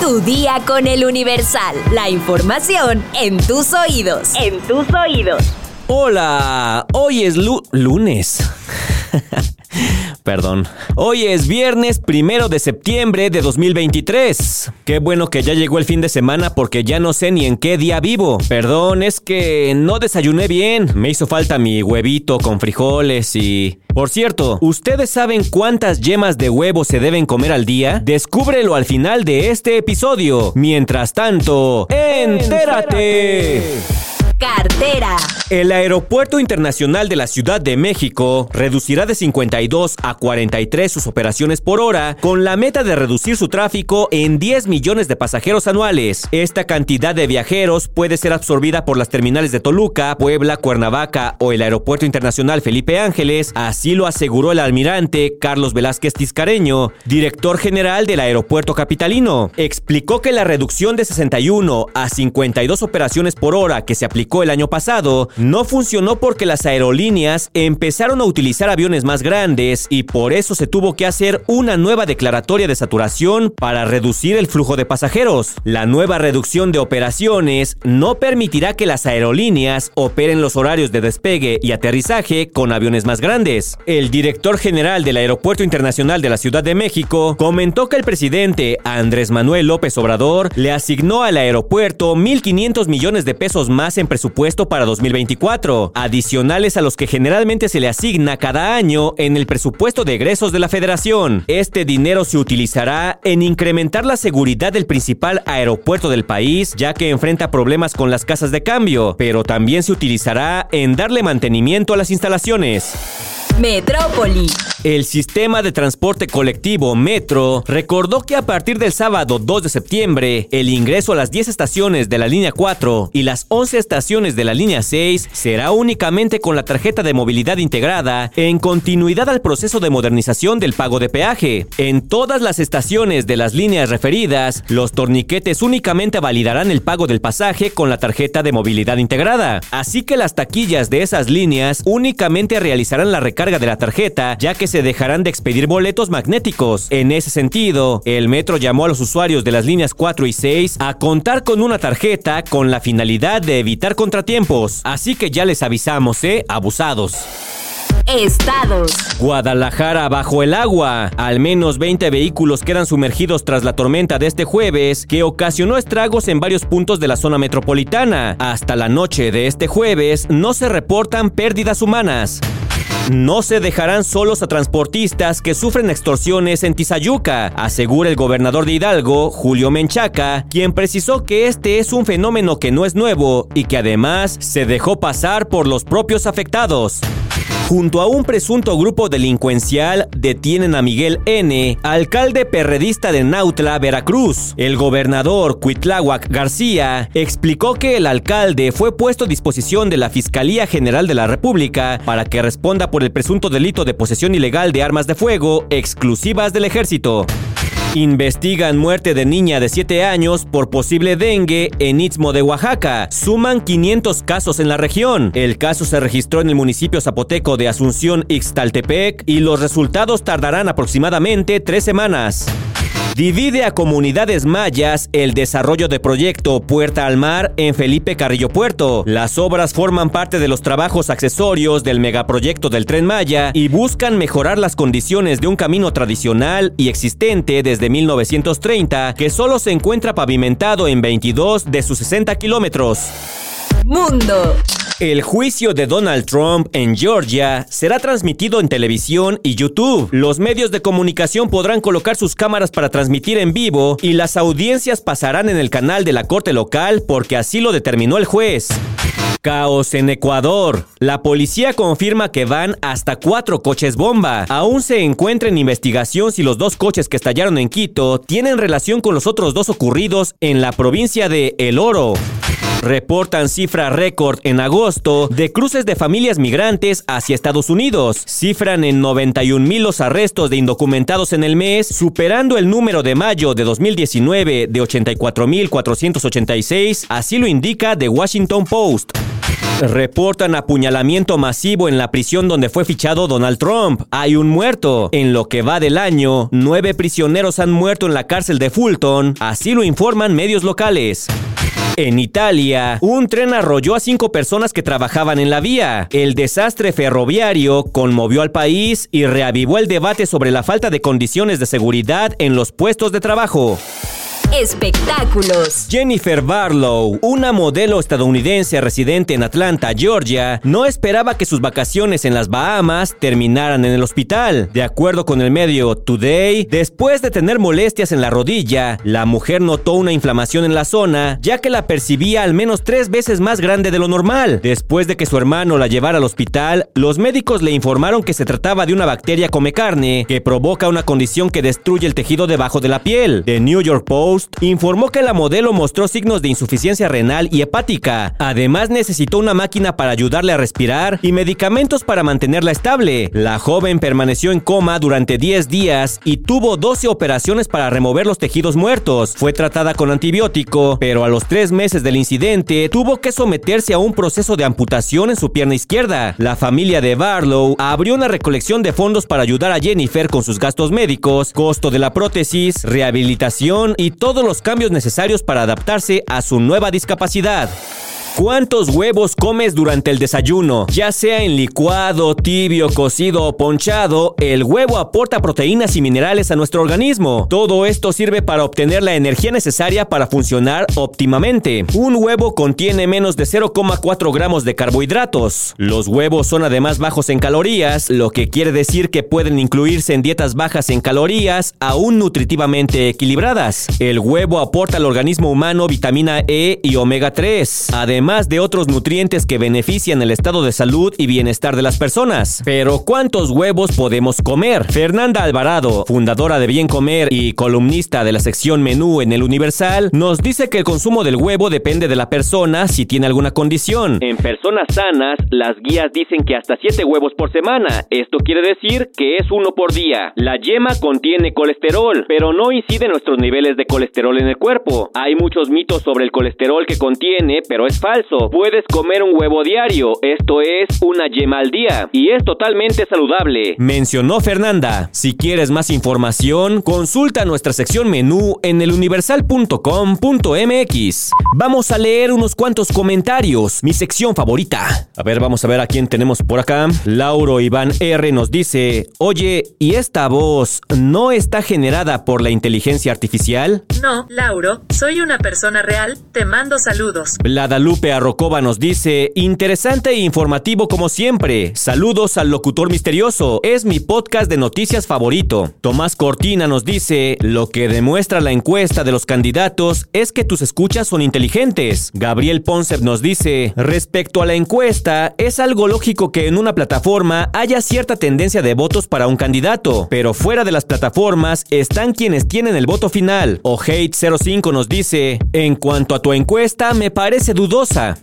Tu día con el Universal. La información en tus oídos. En tus oídos. Hola, hoy es lunes. Perdón. Hoy es viernes primero de septiembre de 2023. Qué bueno que ya llegó el fin de semana porque ya no sé ni en qué día vivo. Perdón, es que no desayuné bien. Me hizo falta mi huevito con frijoles y... Por cierto, ¿ustedes saben cuántas yemas de huevo se deben comer al día? Descúbrelo al final de este episodio. Mientras tanto, ¡entérate! Cartera. El Aeropuerto Internacional de la Ciudad de México reducirá de 52 a 43 sus operaciones por hora con la meta de reducir su tráfico en 10 millones de pasajeros anuales. Esta cantidad de viajeros puede ser absorbida por las terminales de Toluca, Puebla, Cuernavaca o el Aeropuerto Internacional Felipe Ángeles, así lo aseguró el almirante Carlos Velázquez Tiscareño, director general del aeropuerto capitalino. Explicó que la reducción de 61 a 52 operaciones por hora que se aplicó el año pasado, no funcionó porque las aerolíneas empezaron a utilizar aviones más grandes y por eso se tuvo que hacer una nueva declaratoria de saturación para reducir el flujo de pasajeros. La nueva reducción de operaciones no permitirá que las aerolíneas operen los horarios de despegue y aterrizaje con aviones más grandes. El director general del Aeropuerto Internacional de la Ciudad de México comentó que el presidente Andrés Manuel López Obrador le asignó al aeropuerto 1.500 millones de pesos más en presupuesto para 2024, adicionales a los que generalmente se le asigna cada año en el presupuesto de egresos de la federación. Este dinero se utilizará en incrementar la seguridad del principal aeropuerto del país, ya que enfrenta problemas con las casas de cambio, pero también se utilizará en darle mantenimiento a las instalaciones. Metrópoli. El sistema de transporte colectivo Metro recordó que a partir del sábado 2 de septiembre, el ingreso a las 10 estaciones de la línea 4 y las 11 estaciones de la línea 6 será únicamente con la tarjeta de movilidad integrada en continuidad al proceso de modernización del pago de peaje. En todas las estaciones de las líneas referidas, los torniquetes únicamente validarán el pago del pasaje con la tarjeta de movilidad integrada. Así que las taquillas de esas líneas únicamente realizarán la recarga de la tarjeta, ya que se dejarán de expedir boletos magnéticos. En ese sentido, el metro llamó a los usuarios de las líneas 4 y 6 a contar con una tarjeta con la finalidad de evitar contratiempos. Así que ya les avisamos, ¿eh? Abusados. Estados. Guadalajara bajo el agua. Al menos 20 vehículos quedan sumergidos tras la tormenta de este jueves, que ocasionó estragos en varios puntos de la zona metropolitana. Hasta la noche de este jueves no se reportan pérdidas humanas. No se dejarán solos a transportistas que sufren extorsiones en Tizayuca, asegura el gobernador de Hidalgo, Julio Menchaca, quien precisó que este es un fenómeno que no es nuevo y que además se dejó pasar por los propios afectados. Junto a un presunto grupo delincuencial detienen a Miguel N., alcalde perredista de Nautla, Veracruz. El gobernador Cuitláhuac García explicó que el alcalde fue puesto a disposición de la Fiscalía General de la República para que responda por el presunto delito de posesión ilegal de armas de fuego exclusivas del ejército. Investigan muerte de niña de 7 años por posible dengue en Istmo de Oaxaca. Suman 500 casos en la región. El caso se registró en el municipio zapoteco de Asunción Ixtaltepec y los resultados tardarán aproximadamente tres semanas. Divide a comunidades mayas el desarrollo de proyecto Puerta al Mar en Felipe Carrillo Puerto. Las obras forman parte de los trabajos accesorios del megaproyecto del Tren Maya y buscan mejorar las condiciones de un camino tradicional y existente desde 1930 que solo se encuentra pavimentado en 22 de sus 60 kilómetros. Mundo. El juicio de Donald Trump en Georgia será transmitido en televisión y YouTube. Los medios de comunicación podrán colocar sus cámaras para transmitir en vivo y las audiencias pasarán en el canal de la corte local porque así lo determinó el juez. Caos en Ecuador. La policía confirma que van hasta cuatro coches bomba. Aún se encuentra en investigación si los dos coches que estallaron en Quito tienen relación con los otros dos ocurridos en la provincia de El Oro. Reportan cifra récord en agosto de cruces de familias migrantes hacia Estados Unidos. Cifran en 91 mil los arrestos de indocumentados en el mes, superando el número de mayo de 2019 de 84 mil 486, así lo indica The Washington Post. Reportan apuñalamiento masivo en la prisión donde fue fichado Donald Trump. Hay un muerto. En lo que va del año, nueve prisioneros han muerto en la cárcel de Fulton, así lo informan medios locales. En Italia, un tren arrolló a cinco personas que trabajaban en la vía. El desastre ferroviario conmovió al país y reavivó el debate sobre la falta de condiciones de seguridad en los puestos de trabajo. Espectáculos. Jennifer Barlow, una modelo estadounidense residente en Atlanta, Georgia, no esperaba que sus vacaciones en las Bahamas terminaran en el hospital. De acuerdo con el medio Today, después de tener molestias en la rodilla, la mujer notó una inflamación en la zona, ya que la percibía al menos tres veces más grande de lo normal. Después de que su hermano la llevara al hospital, los médicos le informaron que se trataba de una bacteria come carne que provoca una condición que destruye el tejido debajo de la piel. The New York Post informó que la modelo mostró signos de insuficiencia renal y hepática. Además necesitó una máquina para ayudarle a respirar y medicamentos para mantenerla estable. La joven permaneció en coma durante 10 días y tuvo 12 operaciones para remover los tejidos muertos. Fue tratada con antibiótico, pero a los 3 meses del incidente tuvo que someterse a un proceso de amputación en su pierna izquierda. La familia de Barlow abrió una recolección de fondos para ayudar a Jennifer con sus gastos médicos, costo de la prótesis, rehabilitación y todo todos los cambios necesarios para adaptarse a su nueva discapacidad. ¿Cuántos huevos comes durante el desayuno? Ya sea en licuado, tibio, cocido o ponchado, el huevo aporta proteínas y minerales a nuestro organismo. Todo esto sirve para obtener la energía necesaria para funcionar óptimamente. Un huevo contiene menos de 0,4 gramos de carbohidratos. Los huevos son además bajos en calorías, lo que quiere decir que pueden incluirse en dietas bajas en calorías, aún nutritivamente equilibradas. El huevo aporta al organismo humano vitamina E y omega 3. Además, además de otros nutrientes que benefician el estado de salud y bienestar de las personas. Pero ¿cuántos huevos podemos comer? Fernanda Alvarado, fundadora de Bien Comer y columnista de la sección Menú en el Universal, nos dice que el consumo del huevo depende de la persona si tiene alguna condición. En personas sanas, las guías dicen que hasta 7 huevos por semana. Esto quiere decir que es uno por día. La yema contiene colesterol, pero no incide en nuestros niveles de colesterol en el cuerpo. Hay muchos mitos sobre el colesterol que contiene, pero es falso Puedes comer un huevo diario, esto es una yema al día, y es totalmente saludable. Mencionó Fernanda. Si quieres más información, consulta nuestra sección menú en eluniversal.com.mx. Vamos a leer unos cuantos comentarios, mi sección favorita. A ver, vamos a ver a quién tenemos por acá. Lauro Iván R nos dice, oye, ¿y esta voz no está generada por la inteligencia artificial? No, Lauro, soy una persona real, te mando saludos. Bladalupe Arrocoba nos dice, interesante e informativo como siempre. Saludos al locutor misterioso, es mi podcast de noticias favorito. Tomás Cortina nos dice, lo que demuestra la encuesta de los candidatos es que tus escuchas son inteligentes. Gabriel Ponce nos dice, respecto a la encuesta, es algo lógico que en una plataforma haya cierta tendencia de votos para un candidato, pero fuera de las plataformas están quienes tienen el voto final. O Hate 05 nos dice, en cuanto a tu encuesta, me parece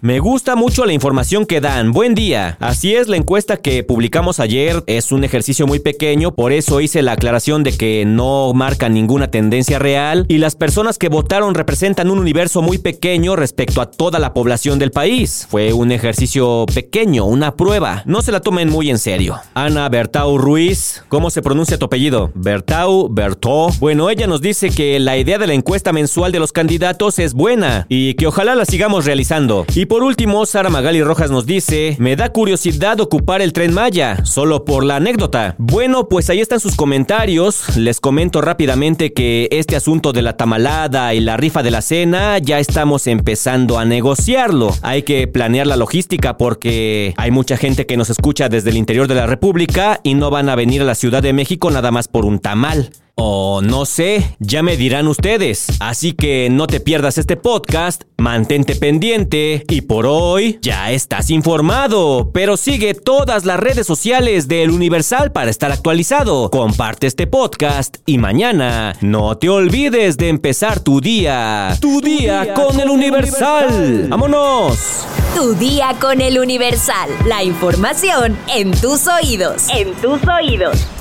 me gusta mucho la información que dan. Buen día. Así es, la encuesta que publicamos ayer es un ejercicio muy pequeño, por eso hice la aclaración de que no marca ninguna tendencia real y las personas que votaron representan un universo muy pequeño respecto a toda la población del país. Fue un ejercicio pequeño, una prueba. No se la tomen muy en serio. Ana Bertau Ruiz, ¿cómo se pronuncia tu apellido? Bertau, Bertó. Bueno, ella nos dice que la idea de la encuesta mensual de los candidatos es buena y que ojalá la sigamos realizando. Y por último, Sara Magali Rojas nos dice, me da curiosidad ocupar el tren Maya, solo por la anécdota. Bueno, pues ahí están sus comentarios. Les comento rápidamente que este asunto de la tamalada y la rifa de la cena ya estamos empezando a negociarlo. Hay que planear la logística porque hay mucha gente que nos escucha desde el interior de la República y no van a venir a la Ciudad de México nada más por un tamal. O no sé, ya me dirán ustedes. Así que no te pierdas este podcast, mantente pendiente y por hoy ya estás informado. Pero sigue todas las redes sociales del Universal para estar actualizado. Comparte este podcast y mañana no te olvides de empezar tu día. Tu, día, con, el Universal. ¡Vámonos! Tu día con el Universal. La información en tus oídos. En tus oídos.